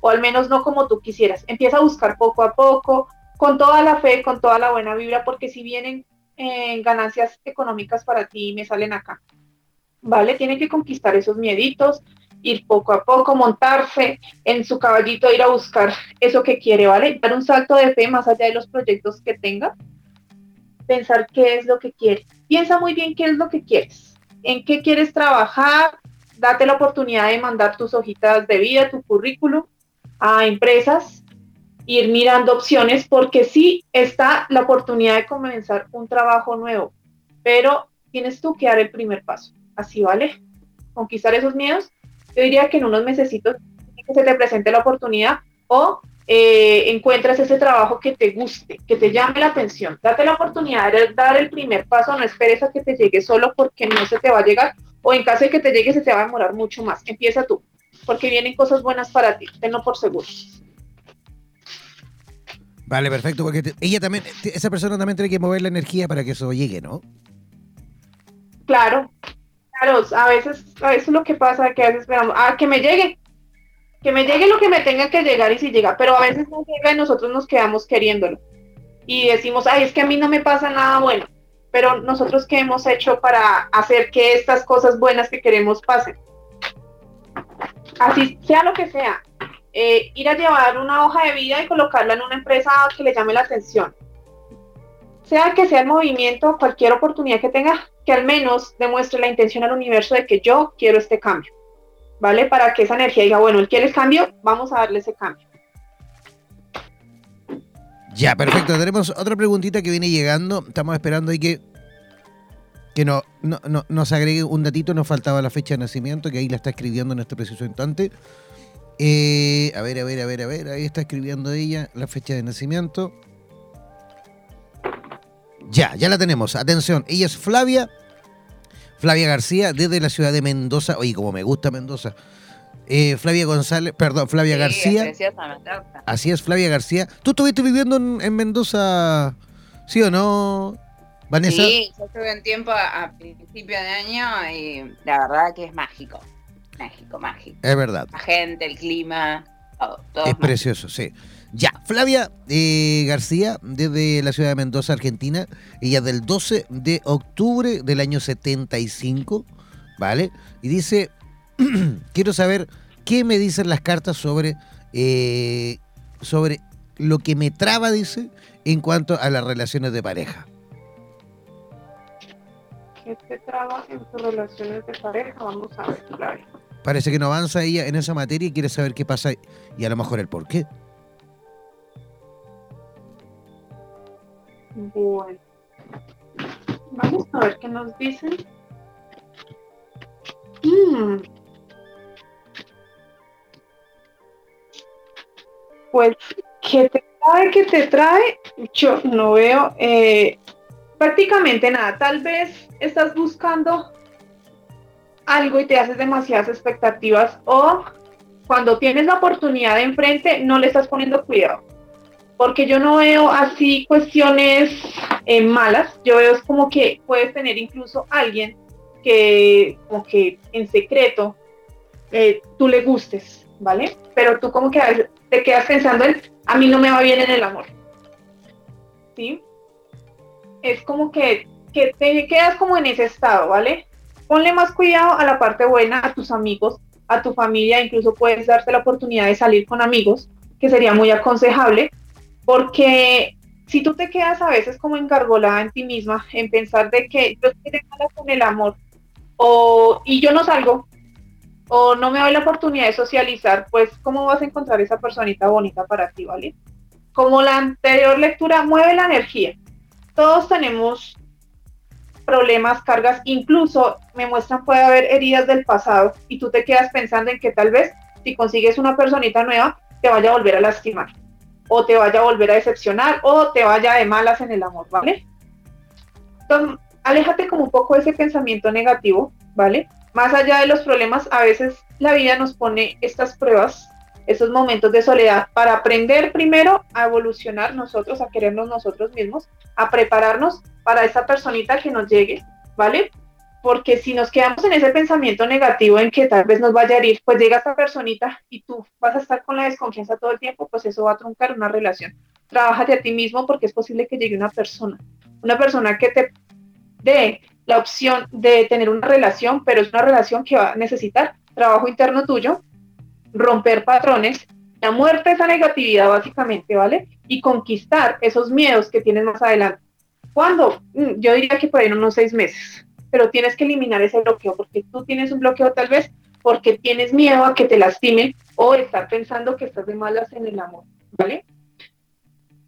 o al menos no como tú quisieras. Empieza a buscar poco a poco, con toda la fe, con toda la buena vibra, porque si vienen eh, ganancias económicas para ti, me salen acá. ¿Vale? Tiene que conquistar esos mieditos, ir poco a poco, montarse en su caballito, ir a buscar eso que quiere, ¿vale? Dar un salto de fe más allá de los proyectos que tenga, pensar qué es lo que quiere. Piensa muy bien qué es lo que quieres, en qué quieres trabajar, date la oportunidad de mandar tus hojitas de vida, tu currículum a empresas ir mirando opciones porque sí está la oportunidad de comenzar un trabajo nuevo, pero tienes tú que dar el primer paso. Así vale. Conquistar esos miedos. Yo diría que en unos mesecitos que se te presente la oportunidad o eh, encuentras ese trabajo que te guste, que te llame la atención. Date la oportunidad de dar el primer paso, no esperes a que te llegue solo porque no se te va a llegar o en caso de que te llegue se te va a demorar mucho más. Empieza tú, porque vienen cosas buenas para ti, tenlo por seguro. Vale, perfecto, porque ella también, esa persona también tiene que mover la energía para que eso llegue, ¿no? Claro, claro, a veces, a veces lo que pasa que a veces esperamos, ah, que me llegue, que me llegue lo que me tenga que llegar y si llega, pero a veces no llega y nosotros nos quedamos queriéndolo. Y decimos, ay, es que a mí no me pasa nada bueno, pero nosotros qué hemos hecho para hacer que estas cosas buenas que queremos pasen. Así sea lo que sea, eh, ir a llevar una hoja de vida y colocarla en una empresa que le llame la atención. Sea que sea el movimiento, cualquier oportunidad que tenga, que al menos demuestre la intención al universo de que yo quiero este cambio. ¿Vale? Para que esa energía diga, bueno, él quiere el cambio, vamos a darle ese cambio. Ya, perfecto. Tenemos otra preguntita que viene llegando. Estamos esperando ahí que, que no, no, nos agregue un datito. Nos faltaba la fecha de nacimiento, que ahí la está escribiendo en este preciso instante. Eh, a ver, a ver, a ver, a ver. Ahí está escribiendo ella la fecha de nacimiento. Ya, ya la tenemos. Atención, ella es Flavia. Flavia García, desde la ciudad de Mendoza. Oye, como me gusta Mendoza. Eh, Flavia González, perdón, Flavia García. Así es, Flavia García. ¿Tú estuviste viviendo en, Mendoza, sí o no, Vanessa? Sí, yo estuve un tiempo a principio de año y la verdad que es mágico mágico, mágico. Es verdad. La gente, el clima, todo. es, precioso, sí. Ya, Flavia eh, García, desde la ciudad de Mendoza, Argentina. Ella del 12 de octubre del año 75, ¿vale? Y dice, quiero saber qué me dicen las cartas sobre, eh, sobre lo que me traba, dice, en cuanto a las relaciones de pareja. ¿Qué te traba en tus relaciones de pareja? Vamos a ver, Flavia. Parece que no avanza ella en esa materia y quiere saber qué pasa y a lo mejor el por qué. Bueno. Vamos a ver qué nos dicen. Mm. Pues, ¿qué te trae? ¿Qué te trae? Yo no veo eh, prácticamente nada. Tal vez estás buscando algo y te haces demasiadas expectativas o cuando tienes la oportunidad de enfrente no le estás poniendo cuidado. Porque yo no veo así cuestiones eh, malas, yo veo es como que puedes tener incluso alguien que como que en secreto eh, tú le gustes, ¿vale? Pero tú como que a veces te quedas pensando en, a mí no me va bien en el amor. ¿Sí? Es como que, que te quedas como en ese estado, ¿vale? Ponle más cuidado a la parte buena, a tus amigos, a tu familia, incluso puedes darte la oportunidad de salir con amigos, que sería muy aconsejable, porque si tú te quedas a veces como engargolada en ti misma, en pensar de que yo estoy mala con el amor, o, y yo no salgo, o no me doy la oportunidad de socializar, pues ¿cómo vas a encontrar esa personita bonita para ti, ¿vale? Como la anterior lectura, mueve la energía. Todos tenemos problemas, cargas, incluso me muestran puede haber heridas del pasado y tú te quedas pensando en que tal vez si consigues una personita nueva te vaya a volver a lastimar o te vaya a volver a decepcionar o te vaya de malas en el amor, ¿vale? Entonces, aléjate como un poco de ese pensamiento negativo, ¿vale? Más allá de los problemas, a veces la vida nos pone estas pruebas, esos momentos de soledad para aprender primero a evolucionar nosotros, a querernos nosotros mismos, a prepararnos para esa personita que nos llegue, ¿vale? Porque si nos quedamos en ese pensamiento negativo en que tal vez nos vaya a herir, pues llega esa personita y tú vas a estar con la desconfianza todo el tiempo, pues eso va a truncar una relación. Trabájate a ti mismo porque es posible que llegue una persona, una persona que te dé la opción de tener una relación, pero es una relación que va a necesitar trabajo interno tuyo, romper patrones, la muerte esa negatividad básicamente, ¿vale? Y conquistar esos miedos que tienes más adelante. ¿Cuándo? Mm, yo diría que por ahí en unos seis meses, pero tienes que eliminar ese bloqueo porque tú tienes un bloqueo tal vez porque tienes miedo a que te lastimen o estar pensando que estás de malas en el amor, ¿vale?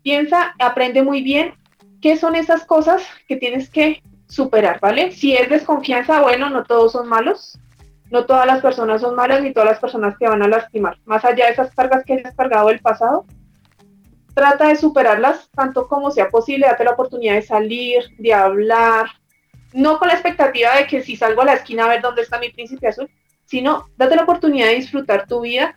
Piensa, aprende muy bien qué son esas cosas que tienes que superar, ¿vale? Si es desconfianza, bueno, no todos son malos, no todas las personas son malas ni todas las personas te van a lastimar. Más allá de esas cargas que hayas cargado del pasado, trata de superarlas tanto como sea posible, date la oportunidad de salir, de hablar, no con la expectativa de que si salgo a la esquina a ver dónde está mi príncipe azul, sino date la oportunidad de disfrutar tu vida,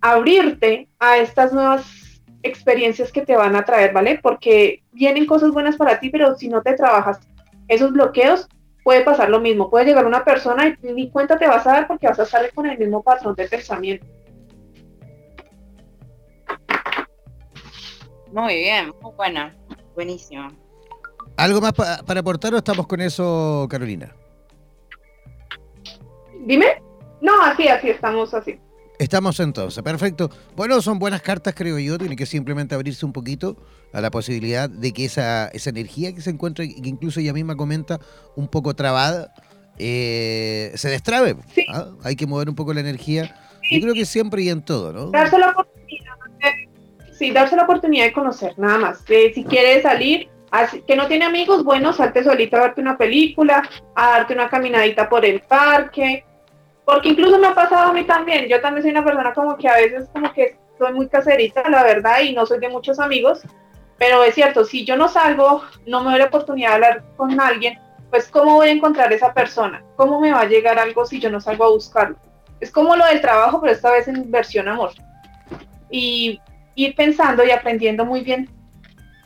abrirte a estas nuevas experiencias que te van a traer, ¿vale? Porque vienen cosas buenas para ti, pero si no te trabajas esos bloqueos, puede pasar lo mismo. Puede llegar una persona y ni cuenta te vas a dar porque vas a estar con el mismo patrón de pensamiento. Muy bien, muy buena, buenísimo. ¿Algo más para aportar o estamos con eso, Carolina? Dime. No, así, así, estamos así. Estamos entonces, perfecto. Bueno, son buenas cartas, creo yo. Tiene que simplemente abrirse un poquito a la posibilidad de que esa, esa energía que se encuentra, y que incluso ella misma comenta, un poco trabada, eh, se destrabe. ¿ah? Hay que mover un poco la energía. Yo creo que siempre y en todo, ¿no? Darse la oportunidad sí, darse la oportunidad de conocer, nada más. si quiere salir, que no tiene amigos, bueno, salte solito a darte una película, a darte una caminadita por el parque, porque incluso me ha pasado a mí también, yo también soy una persona como que a veces como que soy muy caserita, la verdad, y no soy de muchos amigos, pero es cierto, si yo no salgo, no me doy la oportunidad de hablar con alguien, pues ¿cómo voy a encontrar esa persona? ¿Cómo me va a llegar algo si yo no salgo a buscarlo? Es como lo del trabajo, pero esta vez en versión amor. Y ir pensando y aprendiendo muy bien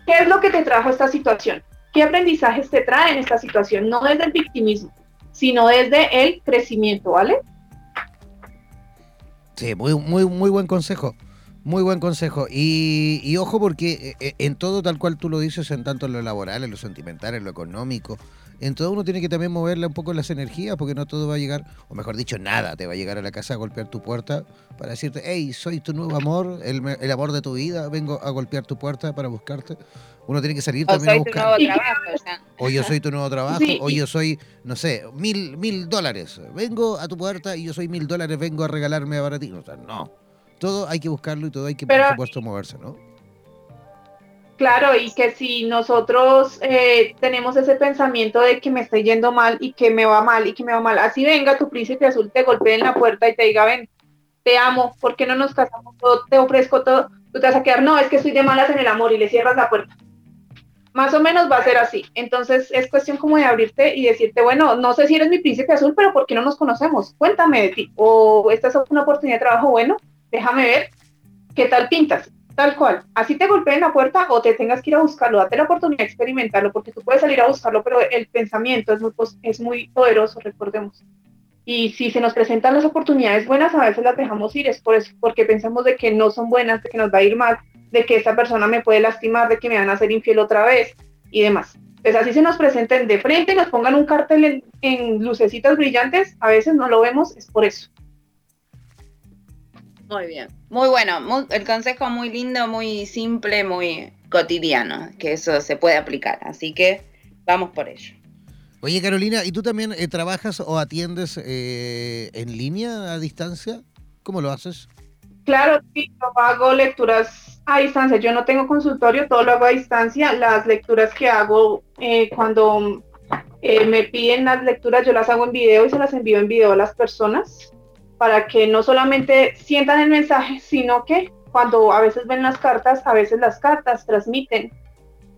qué es lo que te trajo esta situación, qué aprendizajes te trae en esta situación, no desde el victimismo, sino desde el crecimiento, ¿vale? Sí, muy, muy, muy buen consejo. Muy buen consejo. Y, ojo porque eh, eh, en todo tal cual tú lo dices, en tanto en lo laboral, en lo sentimental, en lo económico, en todo uno tiene que también moverle un poco las energías porque no todo va a llegar, o mejor dicho, nada te va a llegar a la casa a golpear tu puerta para decirte, hey, soy tu nuevo amor, el, el amor de tu vida, vengo a golpear tu puerta para buscarte. Uno tiene que salir también a buscar. o, yo soy tu nuevo trabajo, o yo soy, no sé, mil, mil dólares. Vengo a tu puerta y yo soy mil dólares, vengo a regalarme a ti. O sea, no todo hay que buscarlo y todo hay que, por supuesto, moverse, ¿no? Claro, y que si nosotros eh, tenemos ese pensamiento de que me estoy yendo mal y que me va mal y que me va mal, así venga tu príncipe azul, te golpee en la puerta y te diga, ven, te amo, ¿por qué no nos casamos? te ofrezco todo, tú te vas a quedar, no, es que estoy de malas en el amor y le cierras la puerta. Más o menos va a ser así. Entonces es cuestión como de abrirte y decirte, bueno, no sé si eres mi príncipe azul, pero ¿por qué no nos conocemos? Cuéntame de ti. O esta es una oportunidad de trabajo bueno, déjame ver qué tal pintas. Tal cual. Así te golpeen la puerta o te tengas que ir a buscarlo. Date la oportunidad de experimentarlo porque tú puedes salir a buscarlo, pero el pensamiento es muy, es muy poderoso, recordemos. Y si se nos presentan las oportunidades buenas, a veces las dejamos ir, es por eso, porque pensamos de que no son buenas, de que nos va a ir mal, de que esta persona me puede lastimar, de que me van a hacer infiel otra vez y demás. Pues así se nos presenten de frente, nos pongan un cartel en, lucecitas brillantes, a veces no lo vemos, es por eso. Muy bien, muy bueno, el consejo muy lindo, muy simple, muy cotidiano, que eso se puede aplicar, así que vamos por ello. Oye Carolina, ¿y tú también eh, trabajas o atiendes eh, en línea a distancia? ¿Cómo lo haces? Claro, sí, yo hago lecturas a distancia. Yo no tengo consultorio, todo lo hago a distancia. Las lecturas que hago eh, cuando eh, me piden las lecturas, yo las hago en video y se las envío en video a las personas para que no solamente sientan el mensaje, sino que cuando a veces ven las cartas, a veces las cartas transmiten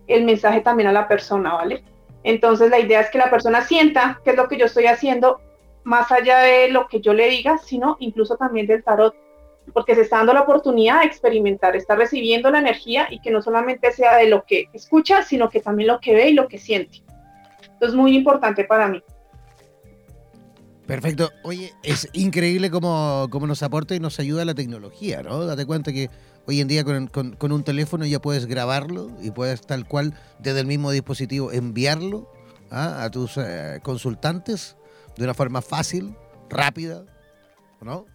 el mensaje también a la persona, ¿vale? Entonces la idea es que la persona sienta qué es lo que yo estoy haciendo, más allá de lo que yo le diga, sino incluso también del tarot porque se está dando la oportunidad de experimentar, está recibiendo la energía y que no solamente sea de lo que escucha, sino que también lo que ve y lo que siente. Esto es muy importante para mí. Perfecto. Oye, es increíble cómo, cómo, nos aporta y nos ayuda la tecnología, ¿no? Date cuenta que hoy en día con, con, un teléfono ya puedes grabarlo y puedes tal cual desde el mismo dispositivo enviarlo ¿ah? a tus eh, consultantes de una forma fácil, rápida, ¿no?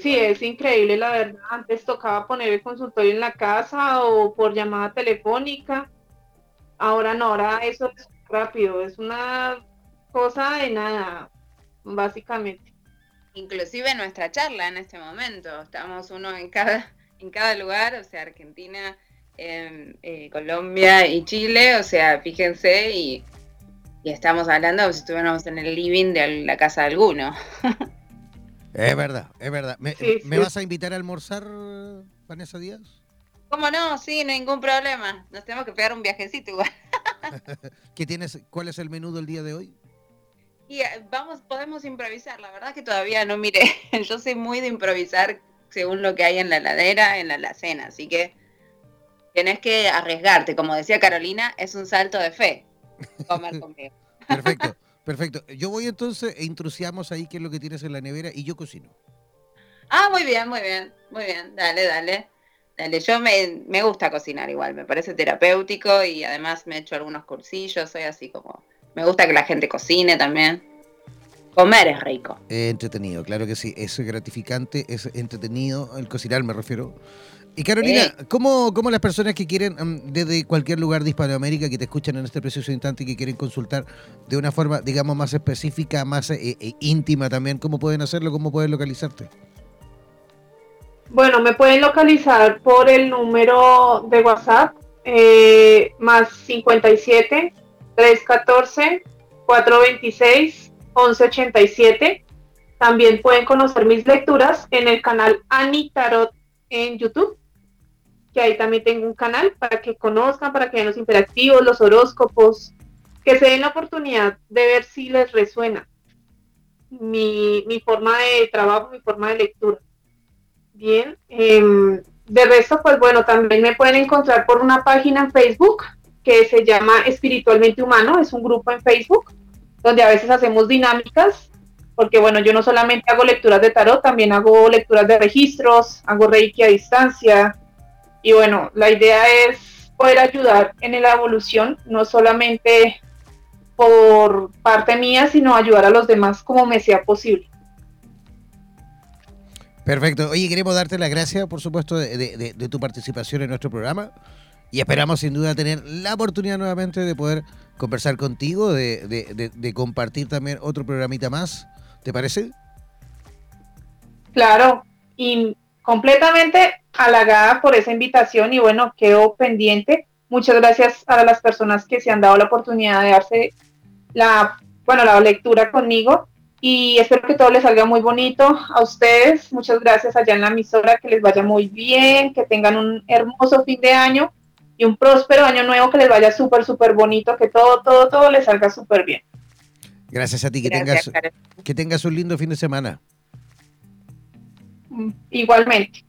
Sí, es increíble, la verdad. Antes tocaba poner el consultorio en la casa o por llamada telefónica. Ahora no, ahora eso es rápido, es una cosa de nada, básicamente. Inclusive nuestra charla en este momento, estamos uno en cada, en cada lugar, o sea, Argentina, em, eh, Colombia y Chile, o sea, fíjense y, y estamos hablando como si estuviéramos en el living de la casa de alguno. Es verdad, es verdad. ¿Me, vas a invitar a almorzar, Vanessa Díaz? ¿Cómo no? Sí, ningún problema. Nos tenemos que pegar un viajecito igual. ¿Qué tienes? ¿Cuál es el menú del día de hoy? Y eh, vamos, podemos improvisar. La verdad es que todavía no mire. Yo soy muy de improvisar según lo que hay en la heladera, en la alacena. Así que tenés que arriesgarte. Como decía Carolina, es un salto de fe comer conmigo. Perfecto. Perfecto. Yo voy entonces e intrusiamos ahí qué es lo que tienes en la nevera y yo cocino. Ah, muy bien, muy bien, muy bien. Dale, dale. Dale, yo me, me gusta cocinar igual, me parece terapéutico y además me he hecho algunos cursillos, soy así como... Me gusta que la gente cocine también. Comer es rico. entretenido, claro que sí. Es gratificante, es entretenido. El cocinar me refiero. Y Carolina, ¿cómo, ¿cómo, las personas que quieren, desde cualquier lugar de Hispanoamérica, que te escuchan en este preciso instante y que quieren consultar de una forma, digamos, más específica, más eh, eh, íntima también, cómo pueden hacerlo, cómo pueden localizarte? Bueno, me pueden localizar por el número de WhatsApp, eh, más 57 314 426 1187. También pueden conocer mis lecturas en el canal Ani Tarot en YouTube que ahí también tengo un canal para que conozcan, para que vean los interactivos, los horóscopos, que se den la oportunidad de ver si les resuena mi, forma de trabajo, mi forma de lectura. Bien, em, de resto, pues bueno, también me pueden encontrar por una página en Facebook que se llama Espiritualmente Humano, es un grupo en Facebook donde a veces hacemos dinámicas, porque bueno, yo no solamente hago lecturas de tarot, también hago lecturas de registros, hago reiki a distancia, y bueno, la idea es poder ayudar en la evolución, no solamente por parte mía, sino ayudar a los demás como me sea posible. Perfecto. Oye, queremos darte las gracias, por supuesto, de, tu participación en nuestro programa y esperamos sin duda tener la oportunidad nuevamente de poder conversar contigo, de, compartir también otro programita más. ¿Te parece? Claro, y completamente halagada por esa invitación y bueno, quedo pendiente. Muchas gracias a las personas que se han dado la oportunidad de darse la, bueno, la lectura conmigo y espero que todo les salga muy bonito a ustedes. Muchas gracias allá en la emisora, que les vaya muy bien, que tengan un hermoso fin de año y un próspero año nuevo, que les vaya súper, súper bonito, que todo, todo, todo les salga súper bien. Gracias a ti, que, tengas, que tengas un lindo fin de semana. Mm, igualmente.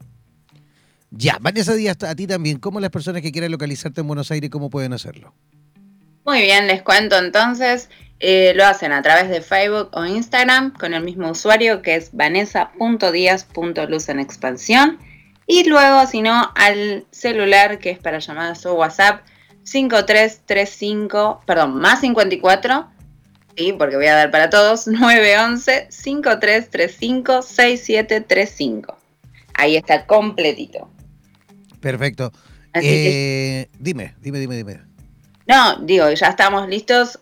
Ya, Vanessa Díaz, a ti también. ¿Cómo las personas que quieran localizarte en Buenos Aires, cómo pueden hacerlo? Muy bien, les cuento entonces. Eh, lo hacen a través de Facebook o Instagram con el mismo usuario que es vanessa.díaz.luz en expansión. Y luego, si no, al celular que es para llamadas o WhatsApp 5335, perdón, más 54 Sí, porque voy a dar para todos, 911-5335-6735. Ahí está completito. Perfecto. Eh, dime, dime, dime, dime. No, digo, ya estamos listos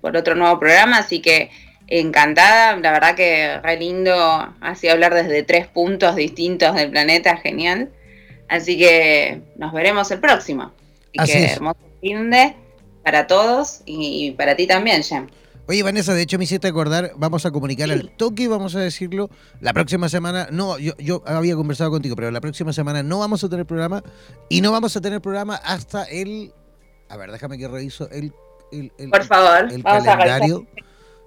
por otro nuevo programa, así que encantada. La verdad que re lindo, así hablar desde tres puntos distintos del planeta, genial. Así que nos veremos el próximo. Así, que hermoso fin de para todos y para ti también, Jem. Oye, Vanessa, de hecho me hiciste acordar, vamos a comunicar al toque, vamos a decirlo, la próxima semana, no, yo, yo había conversado contigo, pero la próxima semana no vamos a tener programa y no vamos a tener programa hasta el, a ver, déjame que reviso el, el, Por favor, el calendario.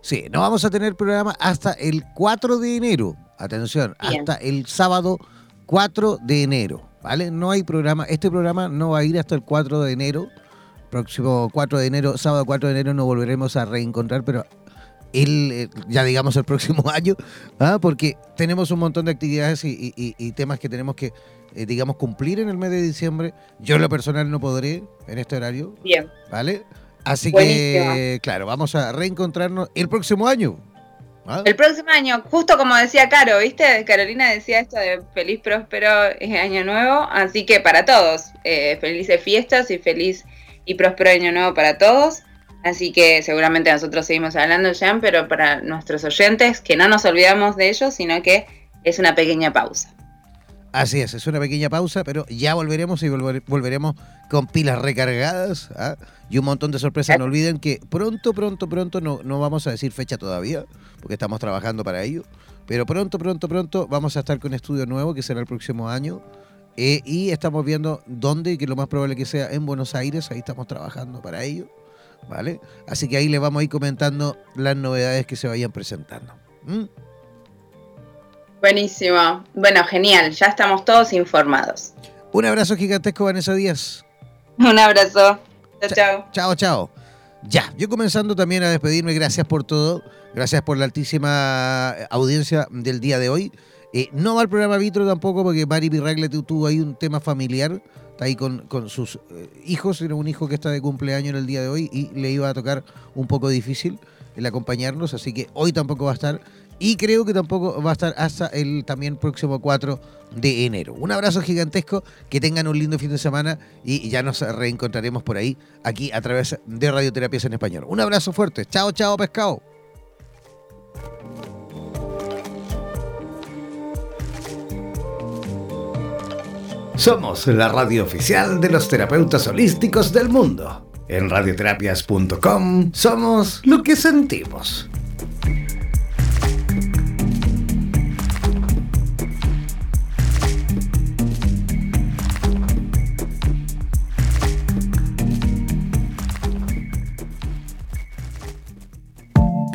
Sí, no vamos a tener programa hasta el 4 de enero, atención, hasta el sábado 4 de enero, ¿vale? No hay programa, este programa no va a ir hasta el 4 de enero próximo 4 de enero, sábado 4 de enero nos volveremos a reencontrar, pero el, eh, ya digamos el próximo año, ¿ah? porque tenemos un montón de actividades y, temas que tenemos que, eh, digamos, cumplir en el mes de diciembre. Yo en lo personal no podré en este horario. Bien. ¿Vale? Así que, claro, vamos a reencontrarnos el próximo año. ¿ah? El próximo año, justo como decía Caro, ¿viste? Carolina decía esto de feliz, próspero año nuevo. Así que para todos, eh, felices fiestas y feliz y próspero año nuevo para todos. Así que seguramente nosotros seguimos hablando, ya, pero para nuestros oyentes, que no nos olvidamos de ellos, sino que es una pequeña pausa. Así es, es una pequeña pausa, pero ya volveremos y volveremos con pilas recargadas ¿ah? y un montón de sorpresas. No olviden que pronto, pronto, pronto, no, no vamos a decir fecha todavía, porque estamos trabajando para ello, pero pronto, pronto, pronto vamos a estar con estudio nuevo que será el próximo año eh, y estamos viendo dónde, que lo más probable que sea en Buenos Aires, ahí estamos trabajando para ello, ¿vale? Así que ahí les vamos a ir comentando las novedades que se vayan presentando. Buenísimo. Bueno, genial, ya estamos todos informados. Un abrazo gigantesco, Vanessa Díaz. Un abrazo. Chao, chao. Chao, chao. Ya, yo comenzando también a despedirme, gracias por todo, gracias por la altísima audiencia del día de hoy. Eh, no va al programa Vitro tampoco porque Mari Pirragle tuvo ahí un tema familiar, está ahí con, sus eh, hijos, era un hijo que está de cumpleaños en el día de hoy y le iba a tocar un poco difícil el acompañarnos, así que hoy tampoco va a estar y creo que tampoco va a estar hasta el también próximo 4 de enero. Un abrazo gigantesco, que tengan un lindo fin de semana y ya nos reencontraremos por ahí, aquí a través de Radioterapias en Español. Un abrazo fuerte, chao, chao, pescado. Somos la radio oficial de los terapeutas holísticos del mundo. En radioterapias.com somos lo que sentimos.